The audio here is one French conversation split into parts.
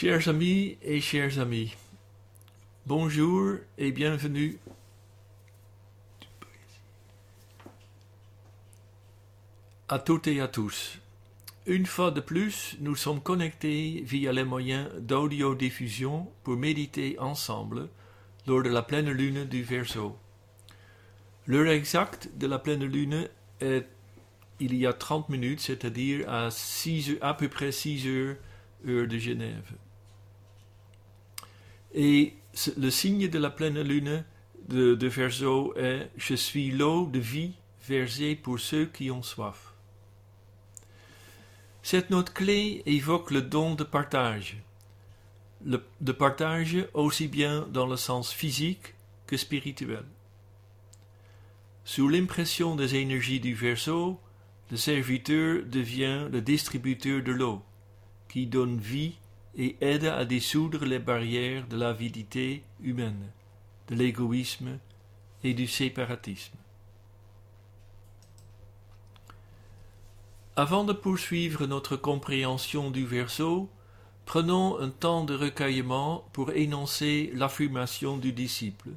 Chers amis et chers amis, bonjour et bienvenue. À toutes et à tous. Une fois de plus, nous sommes connectés via les moyens d'audiodiffusion pour méditer ensemble lors de la pleine lune du Verseau. L'heure exacte de la pleine lune est il y a 30 minutes, c'est-à-dire à, 6 à peu près 6 heures, heure de Genève. Et le signe de la pleine lune de, Verseau est Je suis l'eau de vie versée pour ceux qui ont soif. Cette note clé évoque le don de partage, le, de partage aussi bien dans le sens physique que spirituel. Sous l'impression des énergies du Verseau, le serviteur devient le distributeur de l'eau, qui donne vie et aide à dissoudre les barrières de l'avidité humaine, de l'égoïsme et du séparatisme. Avant de poursuivre notre compréhension du verso, prenons un temps de recueillement pour énoncer l'affirmation du disciple,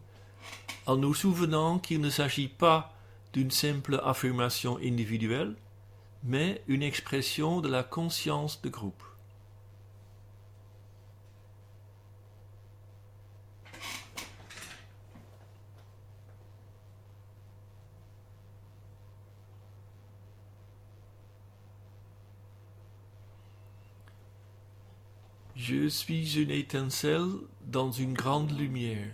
en nous souvenant qu'il ne s'agit pas d'une simple affirmation individuelle, mais une expression de la conscience de groupe. Je suis une étincelle dans une grande lumière.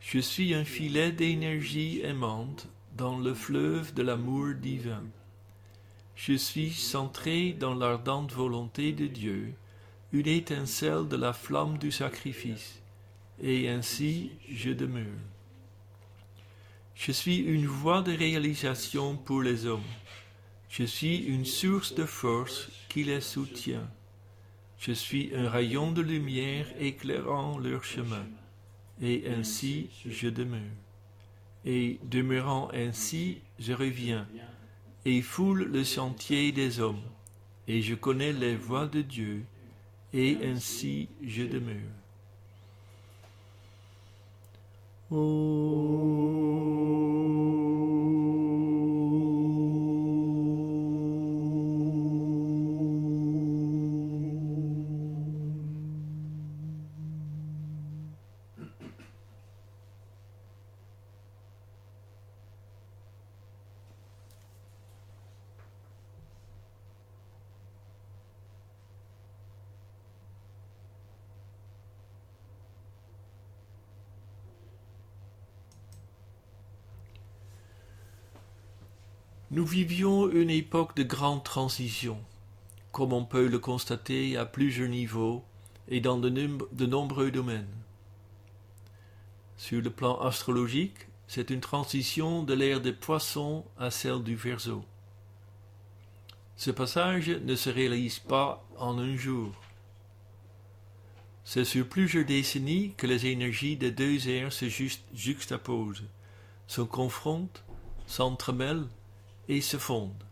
Je suis un filet d'énergie aimante dans le fleuve de l'amour divin. Je suis centré dans l'ardente volonté de Dieu, une étincelle de la flamme du sacrifice, et ainsi je demeure. Je suis une voie de réalisation pour les hommes. Je suis une source de force qui les soutient. Je suis un rayon de lumière éclairant leur chemin, et ainsi je demeure. Et demeurant ainsi, je reviens, et foule le sentier des hommes, et je connais les voies de Dieu, et ainsi je demeure. Nous vivions une époque de grande transition, comme on peut le constater à plusieurs niveaux et dans de, nombreux domaines. Sur le plan astrologique, c'est une transition de l'ère des poissons à celle du Verseau. Ce passage ne se réalise pas en un jour. C'est sur plusieurs décennies que les énergies des deux ères se juxtaposent, se confrontent, s'entremêlent et se fondent.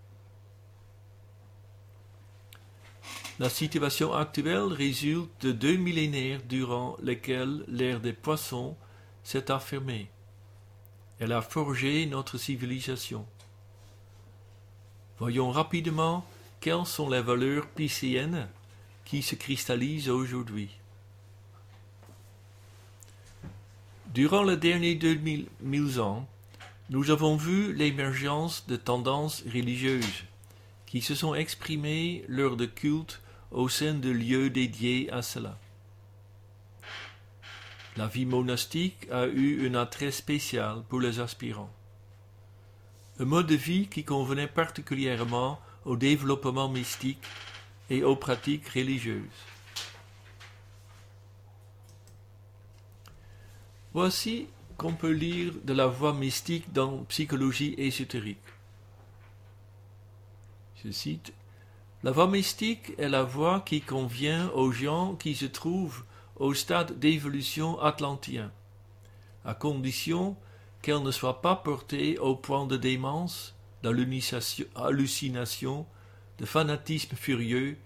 La situation actuelle résulte de deux millénaires durant lesquels l'ère des poissons s'est affirmée. Elle a forgé notre civilisation. Voyons rapidement quelles sont les valeurs piscéennes qui se cristallisent aujourd'hui. Durant les derniers deux mille ans, nous avons vu l'émergence de tendances religieuses qui se sont exprimées lors de cultes au sein de lieux dédiés à cela. La vie monastique a eu un attrait spécial pour les aspirants. Un mode de vie qui convenait particulièrement au développement mystique et aux pratiques religieuses. Voici qu'on peut lire de la voie mystique dans Psychologie ésotérique. Je cite La voie mystique est la voie qui convient aux gens qui se trouvent au stade d'évolution atlantien, à condition qu'elle ne soit pas portée au point de démence, d'hallucination, de fanatisme furieux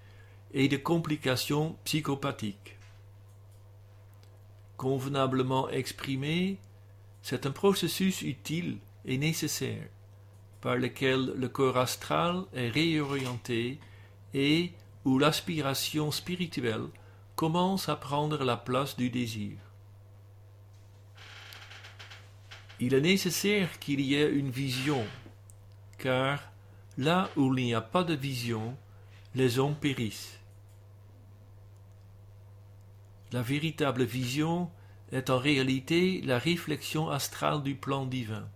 et de complications psychopathiques. convenablement exprimé, c'est un processus utile et nécessaire par lequel le corps astral est réorienté et où l'aspiration spirituelle commence à prendre la place du désir. Il est nécessaire qu'il y ait une vision, car là où il n'y a pas de vision, les hommes périssent. La véritable vision est en réalité la réflexion astrale du plan divin,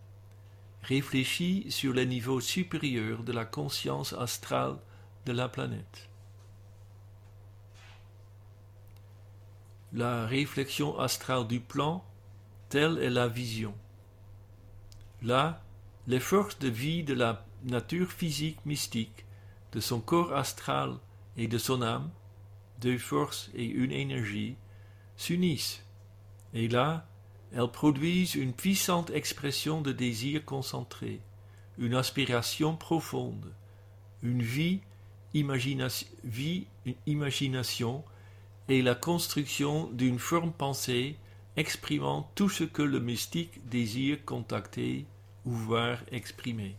réfléchie sur les niveaux supérieurs de la conscience astrale de la planète. La réflexion astrale du plan, telle est la vision. Là, les forces de vie de la nature physique mystique, de son corps astral et de son âme, deux forces et une énergie, s'unissent, et là, elles produisent une puissante expression de désir concentré, une aspiration profonde, une vie, imagination et la construction d'une forme pensée exprimant tout ce que le mystique désire contacter ou voir exprimer.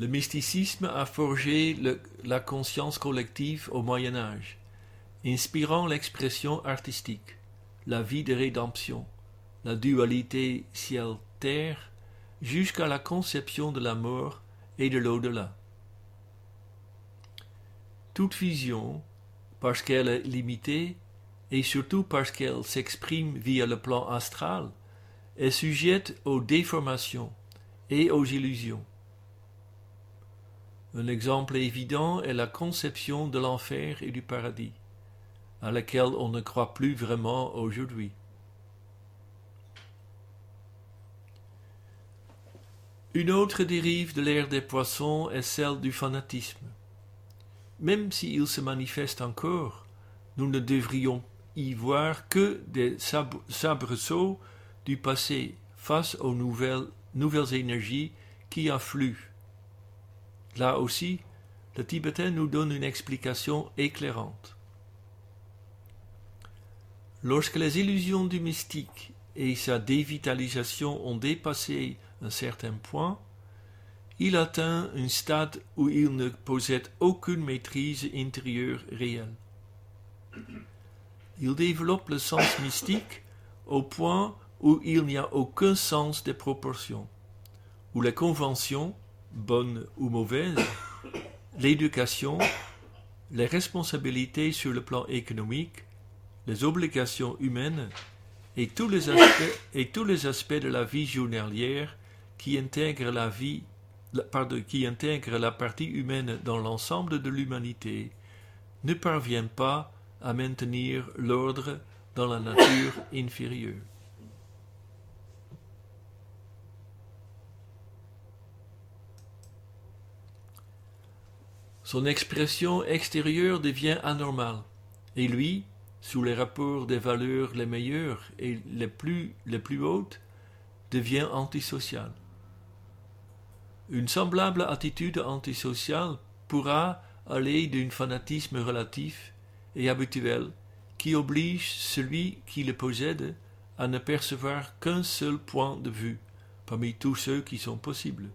Le mysticisme a forgé la conscience collective au Moyen Âge, inspirant l'expression artistique, la vie de rédemption, la dualité ciel-terre, jusqu'à la conception de la mort et de l'au-delà. Toute vision, parce qu'elle est limitée, et surtout parce qu'elle s'exprime via le plan astral, est sujette aux déformations et aux illusions. Un exemple évident est la conception de l'enfer et du paradis, à laquelle on ne croit plus vraiment aujourd'hui. Une autre dérive de l'ère des poissons est celle du fanatisme. Même s'il se manifeste encore, nous ne devrions y voir que des sabreaux du passé face aux nouvelles énergies qui affluent. Là aussi, le Tibétain nous donne une explication éclairante. Lorsque les illusions du mystique et sa dévitalisation ont dépassé un certain point, il atteint un stade où il ne possède aucune maîtrise intérieure réelle. Il développe le sens mystique au point où il n'y a aucun sens des proportions, où les conventions, bonnes ou mauvaises, l'éducation, les responsabilités sur le plan économique, les obligations humaines et tous les aspects, de la vie journalière qui intègre la vie, qui la partie humaine dans l'ensemble de l'humanité, ne parvient pas à maintenir l'ordre dans la nature inférieure. Son expression extérieure devient anormale, et lui, sous les rapports des valeurs les meilleures et les plus, les plus hautes, devient antisocial. Une semblable attitude antisociale pourra aller d'un fanatisme relatif et habituel qui oblige celui qui le possède à ne percevoir qu'un seul point de vue parmi tous ceux qui sont possibles,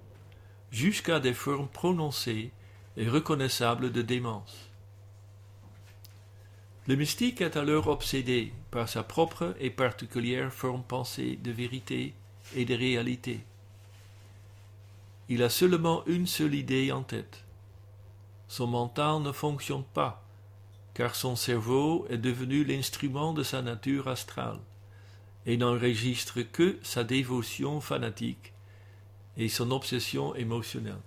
jusqu'à des formes prononcées et reconnaissables de démence. Le mystique est alors obsédé par sa propre et particulière forme pensée de vérité et de réalité il a seulement une seule idée en tête. Son mental ne fonctionne pas, car son cerveau est devenu l'instrument de sa nature astrale, et n'enregistre que sa dévotion fanatique et son obsession émotionnelle.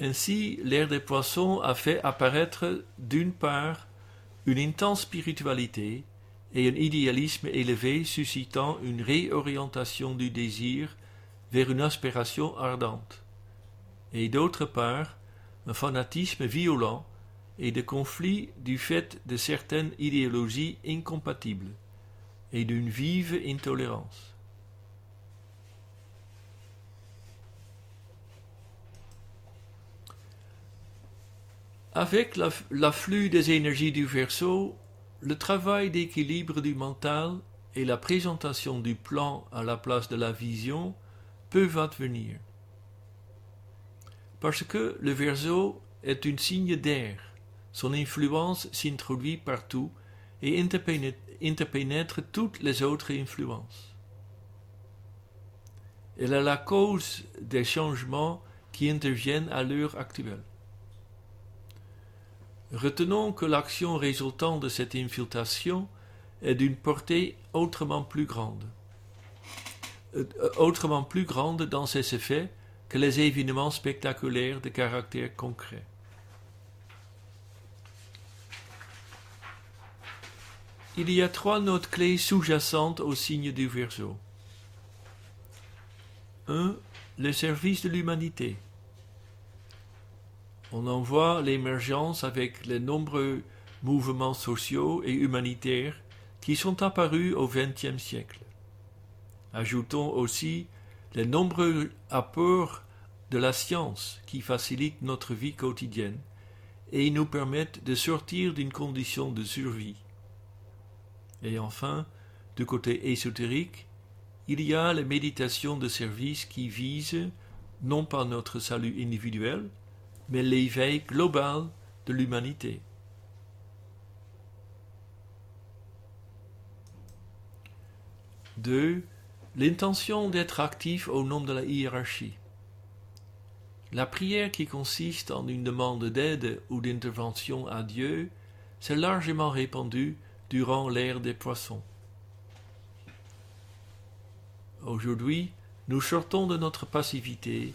Ainsi, l'ère des poissons a fait apparaître d'une part une intense spiritualité et un idéalisme élevé suscitant une réorientation du désir vers une aspiration ardente, et d'autre part un fanatisme violent et des conflits du fait de certaines idéologies incompatibles et d'une vive intolérance. Avec l'afflux des énergies du verso, le travail d'équilibre du mental et la présentation du plan à la place de la vision peuvent advenir. Parce que le verso est une signe d'air, son influence s'introduit partout et interpénètre toutes les autres influences. Elle est la cause des changements qui interviennent à l'heure actuelle. Retenons que l'action résultant de cette infiltration est d'une portée autrement plus grande, euh, autrement plus grande dans ses effets que les événements spectaculaires de caractère concret. Il y a trois notes clés sous-jacentes au signe du Verseau. 1. Le service de l'humanité. On en voit l'émergence avec les nombreux mouvements sociaux et humanitaires qui sont apparus au XXe siècle. Ajoutons aussi les nombreux apports de la science qui facilitent notre vie quotidienne et nous permettent de sortir d'une condition de survie. Et enfin, du côté ésotérique, il y a les méditations de service qui visent non pas notre salut individuel, mais l'éveil global de l'humanité. Deux, l'intention d'être actif au nom de la hiérarchie. La prière qui consiste en une demande d'aide ou d'intervention à Dieu s'est largement répandue durant l'ère des poissons. Aujourd'hui, nous sortons de notre passivité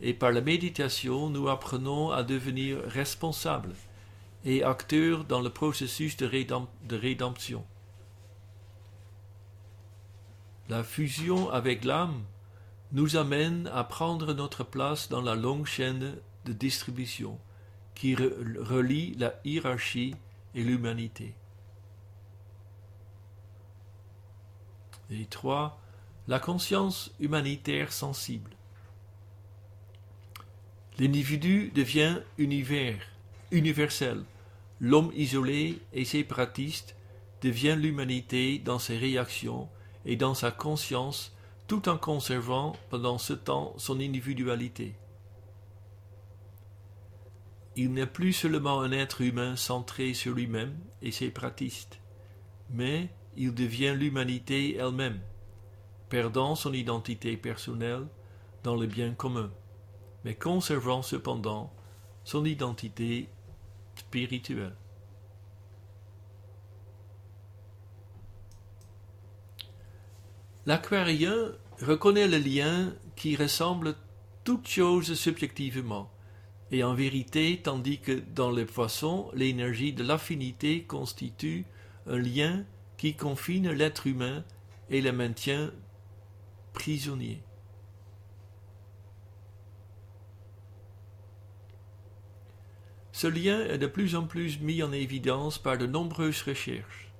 et par la méditation nous apprenons à devenir responsables et acteurs dans le processus de, rédemption. La fusion avec l'âme nous amène à prendre notre place dans la longue chaîne de distribution qui relie la hiérarchie et l'humanité. Et trois, la conscience humanitaire sensible. L'individu devient univers, universel. L'homme isolé et séparatiste devient l'humanité dans ses réactions et dans sa conscience tout en conservant pendant ce temps son individualité. Il n'est plus seulement un être humain centré sur lui-même et séparatiste, mais il devient l'humanité elle-même, perdant son identité personnelle dans le bien commun mais conservant cependant son identité spirituelle. L'aquarien reconnaît le lien qui ressemble toute chose subjectivement, et en vérité, tandis que dans les poissons, l'énergie de l'affinité constitue un lien qui confine l'être humain et le maintient prisonnier. Ce lien est de plus en plus mis en évidence par de nombreuses recherches.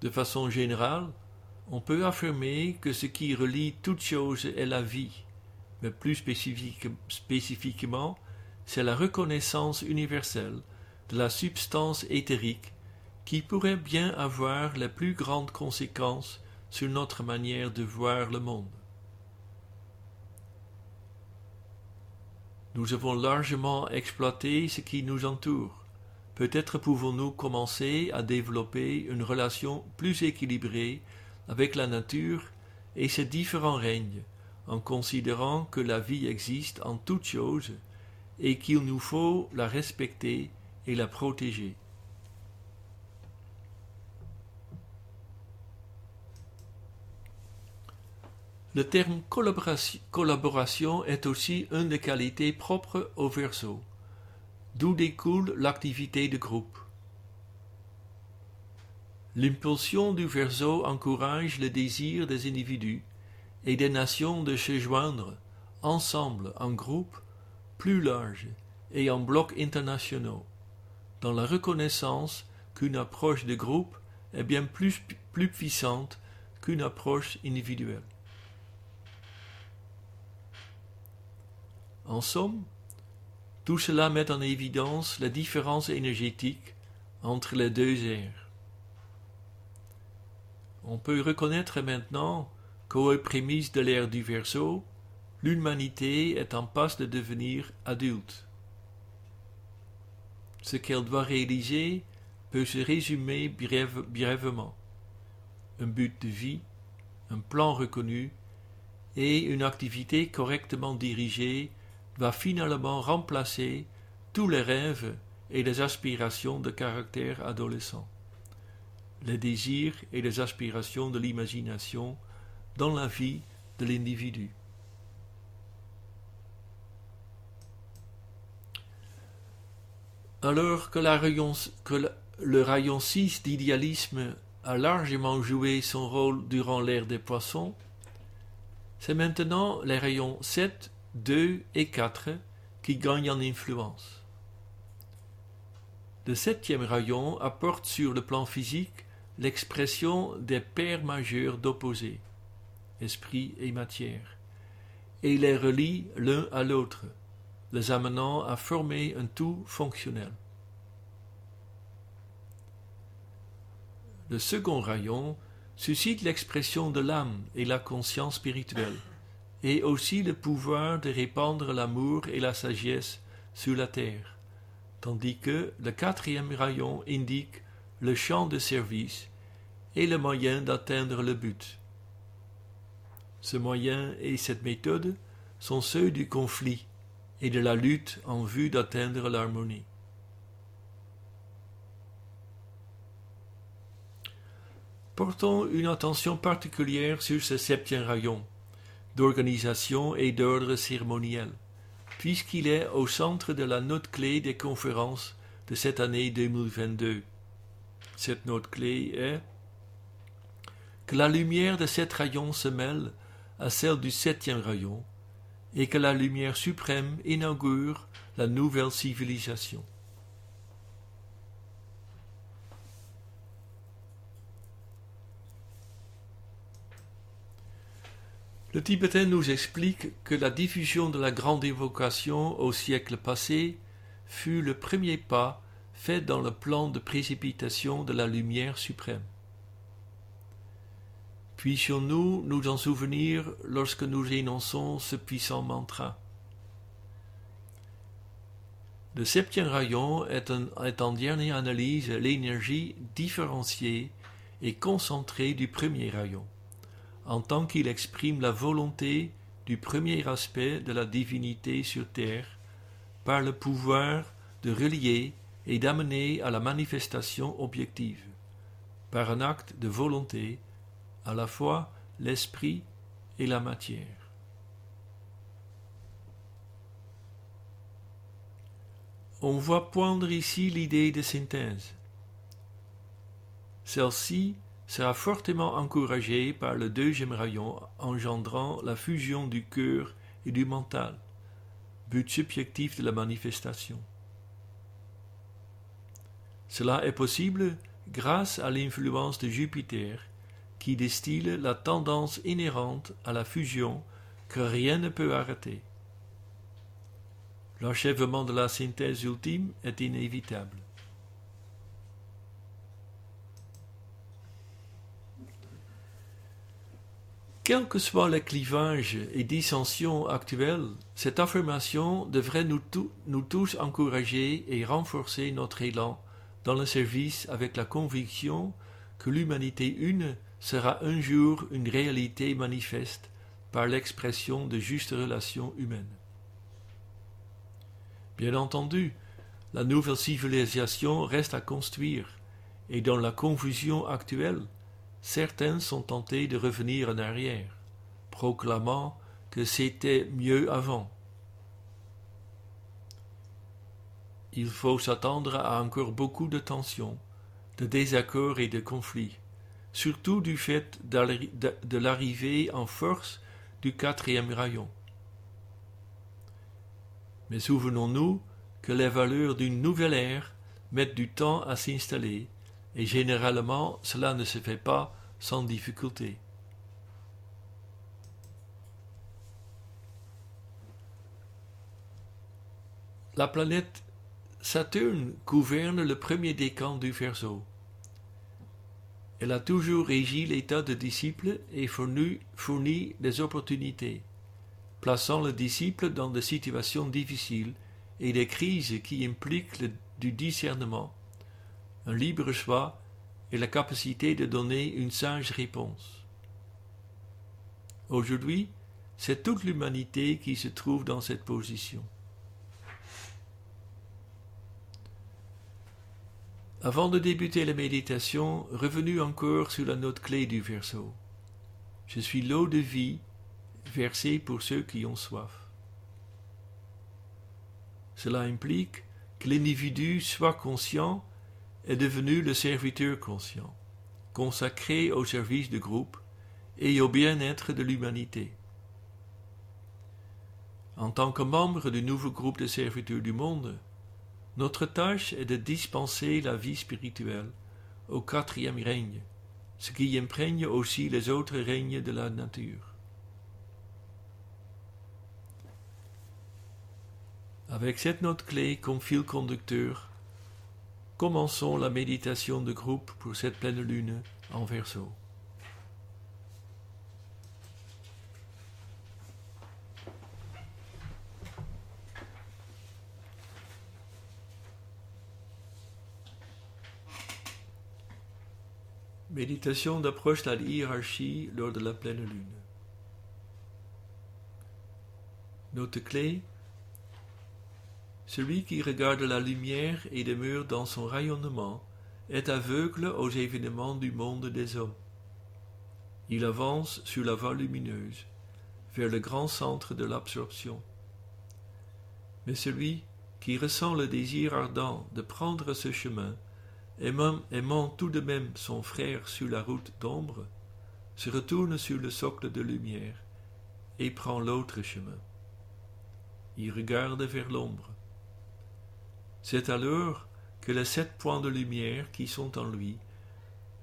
De façon générale, on peut affirmer que ce qui relie toute chose est la vie, mais plus spécifiquement, c'est la reconnaissance universelle de la substance éthérique qui pourrait bien avoir les plus grandes conséquences sur notre manière de voir le monde. Nous avons largement exploité ce qui nous entoure. Peut-être pouvons-nous commencer à développer une relation plus équilibrée avec la nature et ses différents règnes, en considérant que la vie existe en toutes choses et qu'il nous faut la respecter et la protéger. Le terme collaboration est aussi une des qualités propres au verso, d'où découle l'activité de groupe. L'impulsion du verso encourage le désir des individus et des nations de se joindre ensemble en groupe plus larges et en blocs internationaux, dans la reconnaissance qu'une approche de groupe est bien plus puissante qu'une approche individuelle. En somme, Tout cela met en évidence la différence énergétique entre les deux ères. On peut reconnaître maintenant qu'aux prémices de l'ère du Verseau, l'humanité est en passe de devenir adulte. Ce qu'elle doit réaliser peut se résumer brièvement. Un but de vie, un plan reconnu et une activité correctement dirigée va finalement remplacer tous les rêves et les aspirations de caractère adolescent, les désirs et les aspirations de l'imagination dans la vie de l'individu. Alors que, le rayon 6 d'idéalisme a largement joué son rôle durant l'ère des poissons, c'est maintenant les rayons 7, 2 et 4 qui gagnent en influence. Le septième rayon apporte sur le plan physique l'expression des paires majeures d'opposés, esprit et matière, et les relie l'un à l'autre, les amenant à former un tout fonctionnel. Le second rayon suscite l'expression de l'âme et la conscience spirituelle, et aussi le pouvoir de répandre l'amour et la sagesse sur la terre, tandis que le quatrième rayon indique le champ de service et le moyen d'atteindre le but. Ce moyen et cette méthode sont ceux du conflit et de la lutte en vue d'atteindre l'harmonie. Portons une attention particulière sur ce septième rayon d'organisation et d'ordre cérémoniel, puisqu'il est au centre de la note clé des conférences de cette année 2022. Cette note clé est que la lumière de sept rayons se mêle à celle du septième rayon, et que la lumière suprême inaugure la nouvelle civilisation. Le Tibétain nous explique que la diffusion de la grande évocation au siècle passé fut le premier pas fait dans le plan de précipitation de la lumière suprême. Puissions-nous nous en souvenir lorsque nous énonçons ce puissant mantra? Le septième rayon est, est en dernière analyse l'énergie différenciée et concentrée du premier rayon en tant qu'il exprime la volonté du premier aspect de la divinité sur terre, par le pouvoir de relier et d'amener à la manifestation objective, par un acte de volonté, à la fois l'esprit et la matière. On voit poindre ici l'idée de synthèse. Celle-ci sera fortement encouragé par le deuxième rayon engendrant la fusion du cœur et du mental, but subjectif de la manifestation. Cela est possible grâce à l'influence de Jupiter, qui distille la tendance inhérente à la fusion que rien ne peut arrêter. L'achèvement de la synthèse ultime est inévitable. Quels que soient les clivages et dissensions actuels, cette affirmation devrait nous, nous, tous encourager et renforcer notre élan dans le service avec la conviction que l'humanité une sera un jour une réalité manifeste par l'expression de justes relations humaines. Bien entendu, la nouvelle civilisation reste à construire, et dans la confusion actuelle, certains sont tentés de revenir en arrière, proclamant que c'était mieux avant. Il faut s'attendre à encore beaucoup de tensions, de désaccords et de conflits, surtout du fait de l'arrivée en force du quatrième rayon. Mais souvenons-nous que les valeurs d'une nouvelle ère mettent du temps à s'installer et généralement cela ne se fait pas sans difficulté. la planète Saturne gouverne le premier décan du Verseau. Elle a toujours régi l'état de disciple et fourni, des opportunités, plaçant le disciple dans des situations difficiles et des crises qui impliquent du discernement, un libre choix et la capacité de donner une sage réponse. Aujourd'hui, c'est toute l'humanité qui se trouve dans cette position. Avant de débuter la méditation, revenu encore sur la note clé du verso. Je suis l'eau de vie versée pour ceux qui ont soif. Cela implique que l'individu soit conscient et devenu le serviteur conscient, consacré au service du groupe et au bien-être de l'humanité. En tant que membre du nouveau groupe de serviteurs du monde, notre tâche est de dispenser la vie spirituelle au quatrième règne, ce qui imprègne aussi les autres règnes de la nature. Avec cette note clé comme fil conducteur, commençons la méditation de groupe pour cette pleine lune en verso. Méditation d'approche à la hiérarchie lors de la pleine lune. Note clé Celui qui regarde la lumière et demeure dans son rayonnement est aveugle aux événements du monde des hommes. Il avance sur la voie lumineuse, vers le grand centre de l'absorption. Mais celui qui ressent le désir ardent de prendre ce chemin aimant, tout de même son frère sur la route d'ombre, se retourne sur le socle de lumière et prend l'autre chemin. Il regarde vers l'ombre. C'est alors que les sept points de lumière qui sont en lui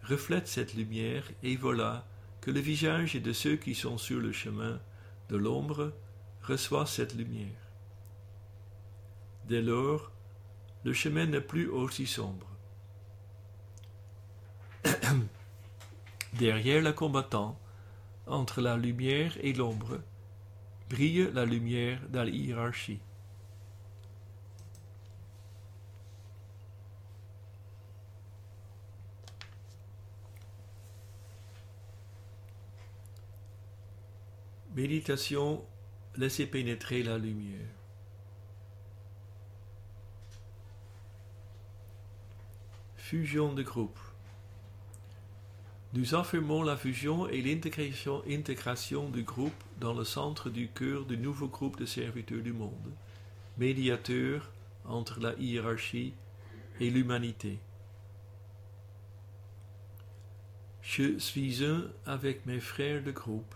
reflètent cette lumière et voilà que le visage de ceux qui sont sur le chemin de l'ombre reçoit cette lumière. Dès lors, le chemin n'est plus aussi sombre. Derrière le combattant, entre la lumière et l'ombre, brille la lumière de la hiérarchie. Méditation, laissez pénétrer la lumière. Fusion de groupe. Nous affirmons la fusion et l'intégration du groupe dans le centre du cœur du nouveau groupe de serviteurs du monde, médiateur entre la hiérarchie et l'humanité. Je suis un avec mes frères de groupe,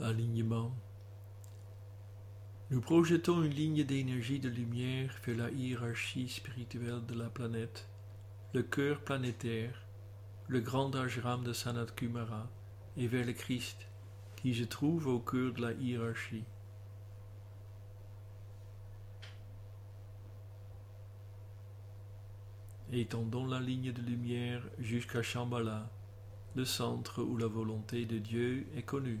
Alignement. Nous projetons une ligne d'énergie de lumière vers la hiérarchie spirituelle de la planète, le cœur planétaire, le grand ashram de Sanat Kumara et vers le Christ, qui se trouve au cœur de la hiérarchie. Étendons la ligne de lumière jusqu'à Shambhala, le centre où la volonté de Dieu est connue.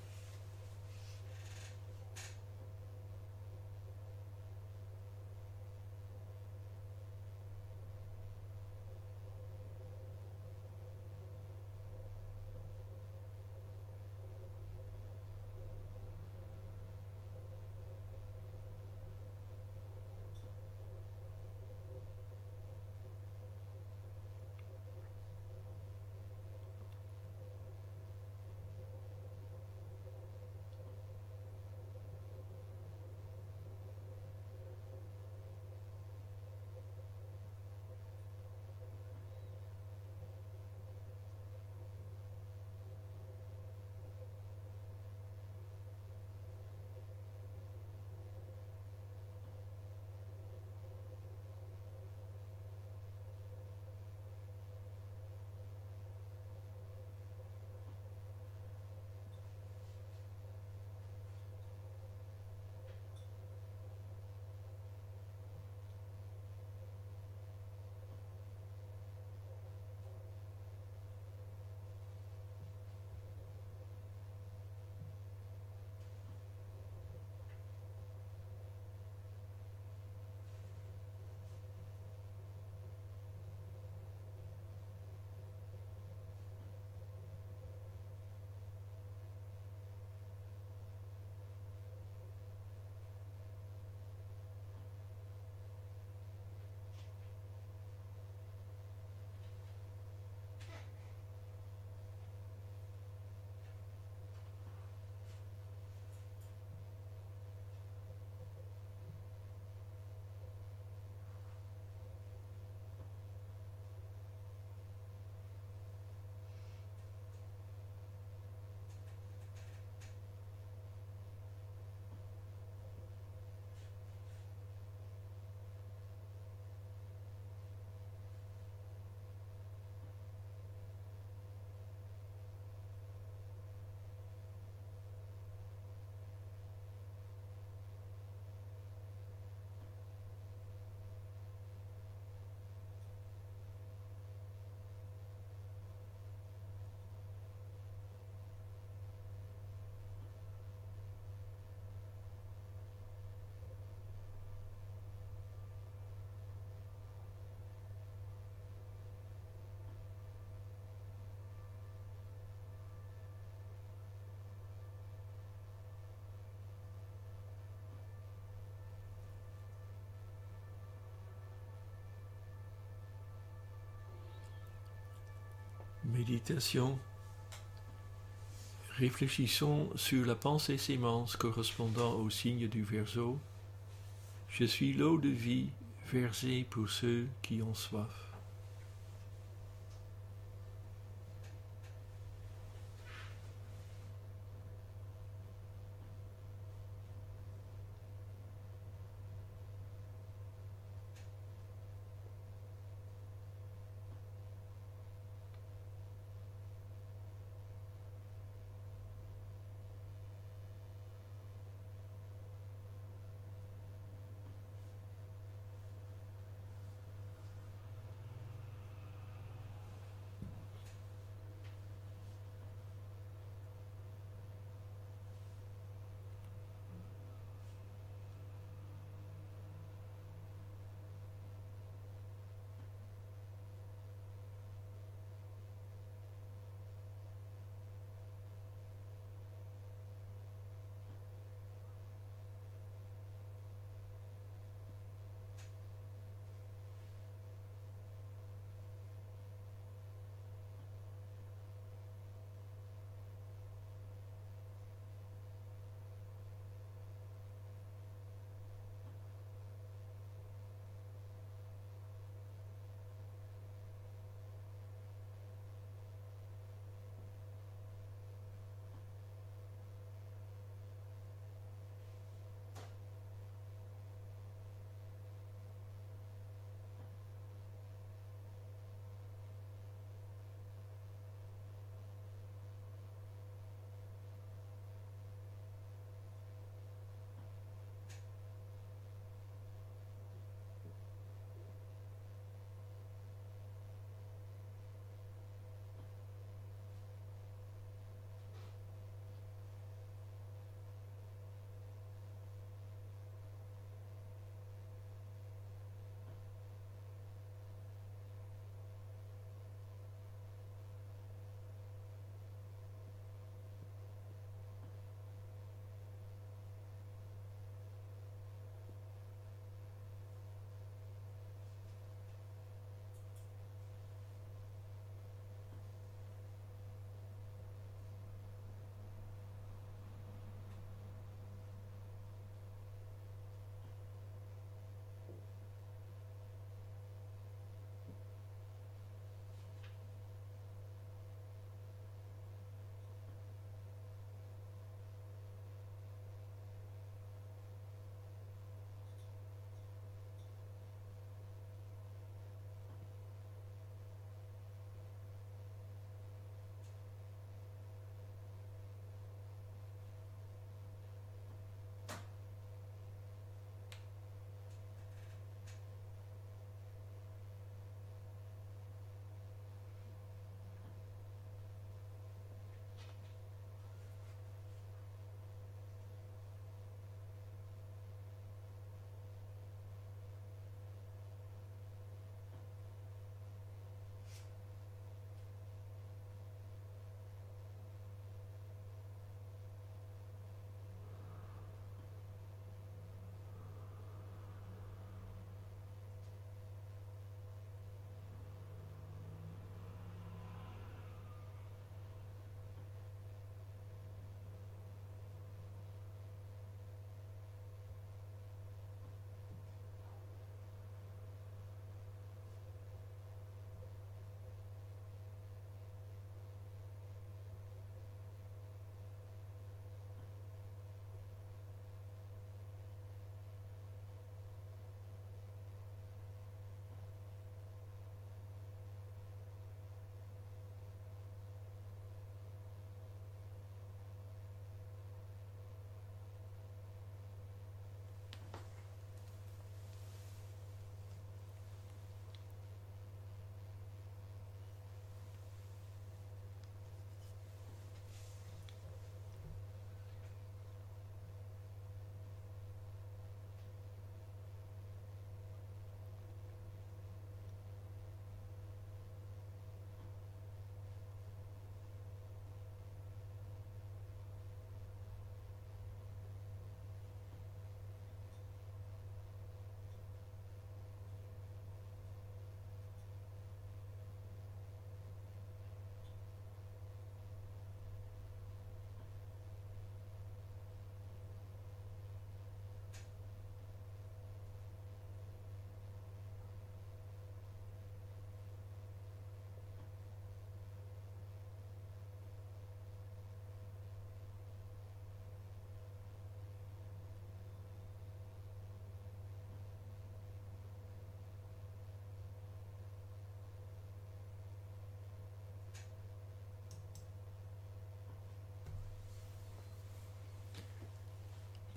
Méditation. Réfléchissons sur la pensée sémence correspondant au signe du Verseau. Je suis l'eau de vie versée pour ceux qui ont soif.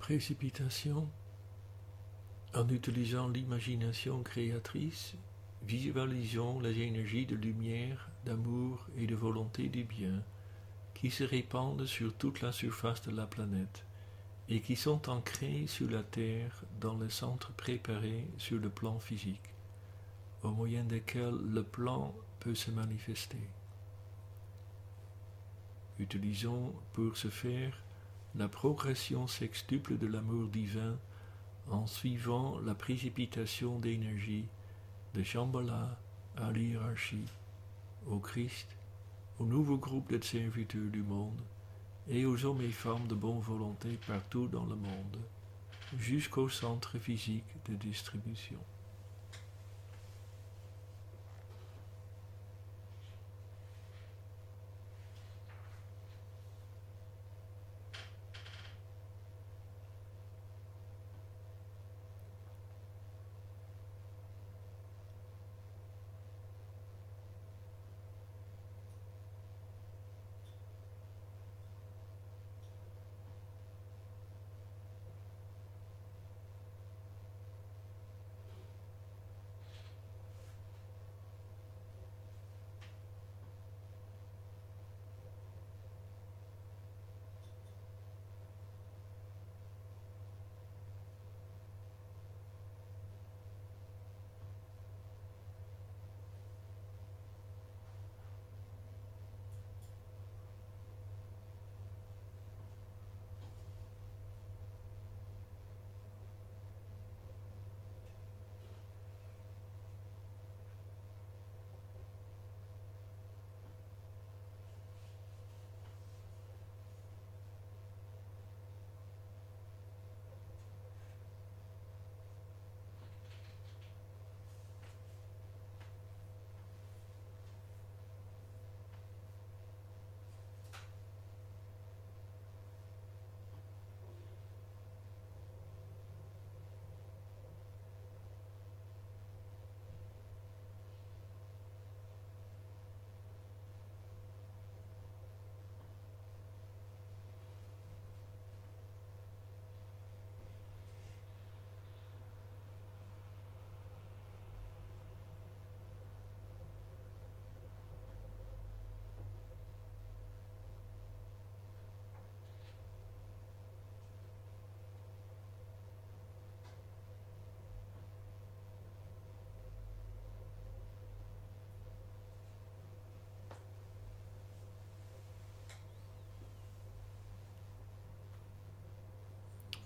Précipitation, en utilisant l'imagination créatrice, visualisons les énergies de lumière, d'amour et de volonté du bien qui se répandent sur toute la surface de la planète et qui sont ancrées sur la Terre dans les centres préparés sur le plan physique, au moyen desquels le plan peut se manifester. Utilisons pour ce faire la progression sextuple de l'amour divin en suivant la précipitation d'énergie de Shambhala à l'hierarchie, au Christ, au nouveau groupe de serviteurs du monde et aux hommes et femmes de bonne volonté partout dans le monde, jusqu'au centre physique de distribution.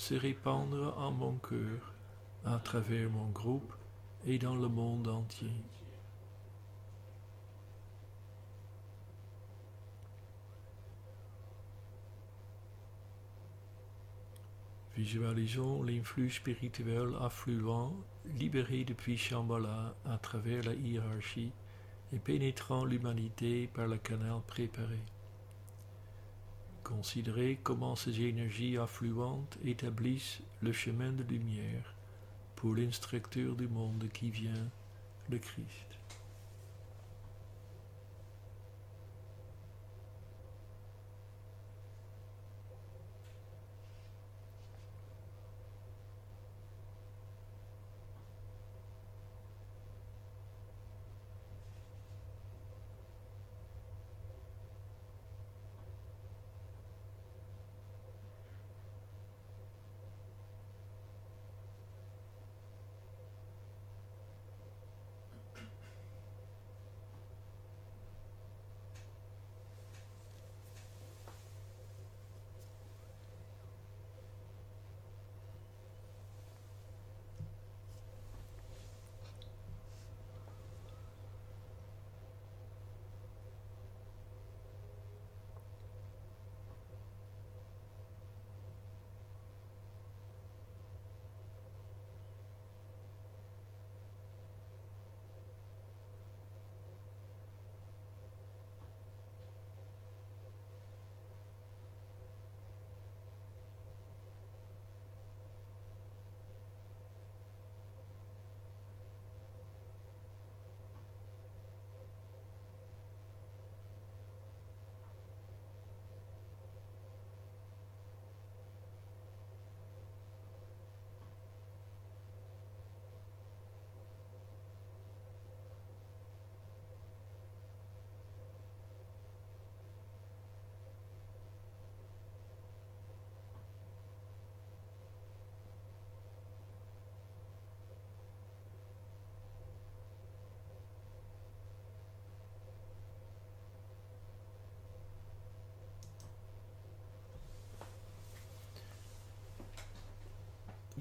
se répandre en mon cœur, à travers mon groupe et dans le monde entier. Visualisons l'influx spirituel affluent, libéré depuis Shambhala à travers la hiérarchie et pénétrant l'humanité par le canal préparé. Considérez comment ces énergies affluentes établissent le chemin de lumière pour l'instructeur du monde qui vient, le Christ.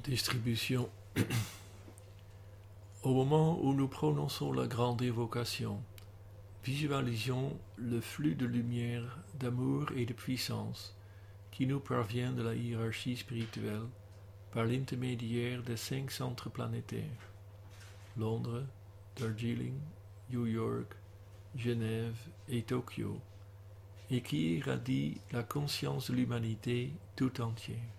Distribution. Au moment où nous prononçons la grande évocation, visualisons le flux de lumière, d'amour et de puissance qui nous parvient de la hiérarchie spirituelle par l'intermédiaire des cinq centres planétaires Londres, Darjeeling, New York, Genève et Tokyo, et qui irradie la conscience de l'humanité tout entière.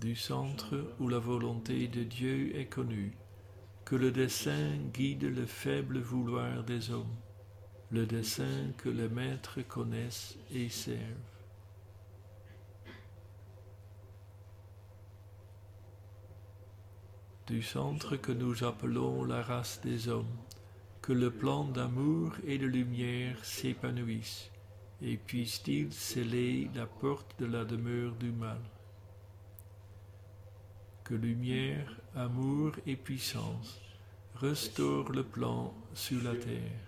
Du centre où la volonté de Dieu est connue, que le dessein guide le faible vouloir des hommes, le dessein que les maîtres connaissent et servent. Du centre que nous appelons la race des hommes, que le plan d'amour et de lumière s'épanouisse, et puisse-t-il sceller la porte de la demeure du mal. Que lumière, amour et puissance restaurent le plan sur la terre.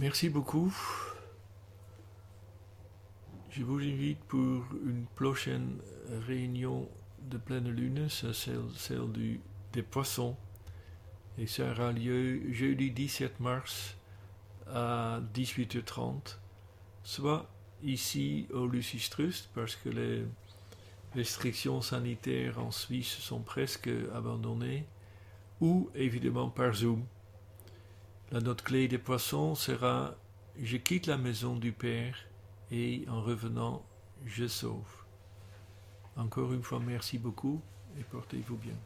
Merci beaucoup. Je vous invite pour une prochaine réunion de pleine lune, celle, du, des poissons. Et ça aura lieu jeudi 17 mars à 18h30, soit ici au Lucistrust, parce que les restrictions sanitaires en Suisse sont presque abandonnées, ou évidemment par Zoom. La note clé des poissons sera Je quitte la maison du Père et en revenant, je sauve. Encore une fois, merci beaucoup et portez-vous bien.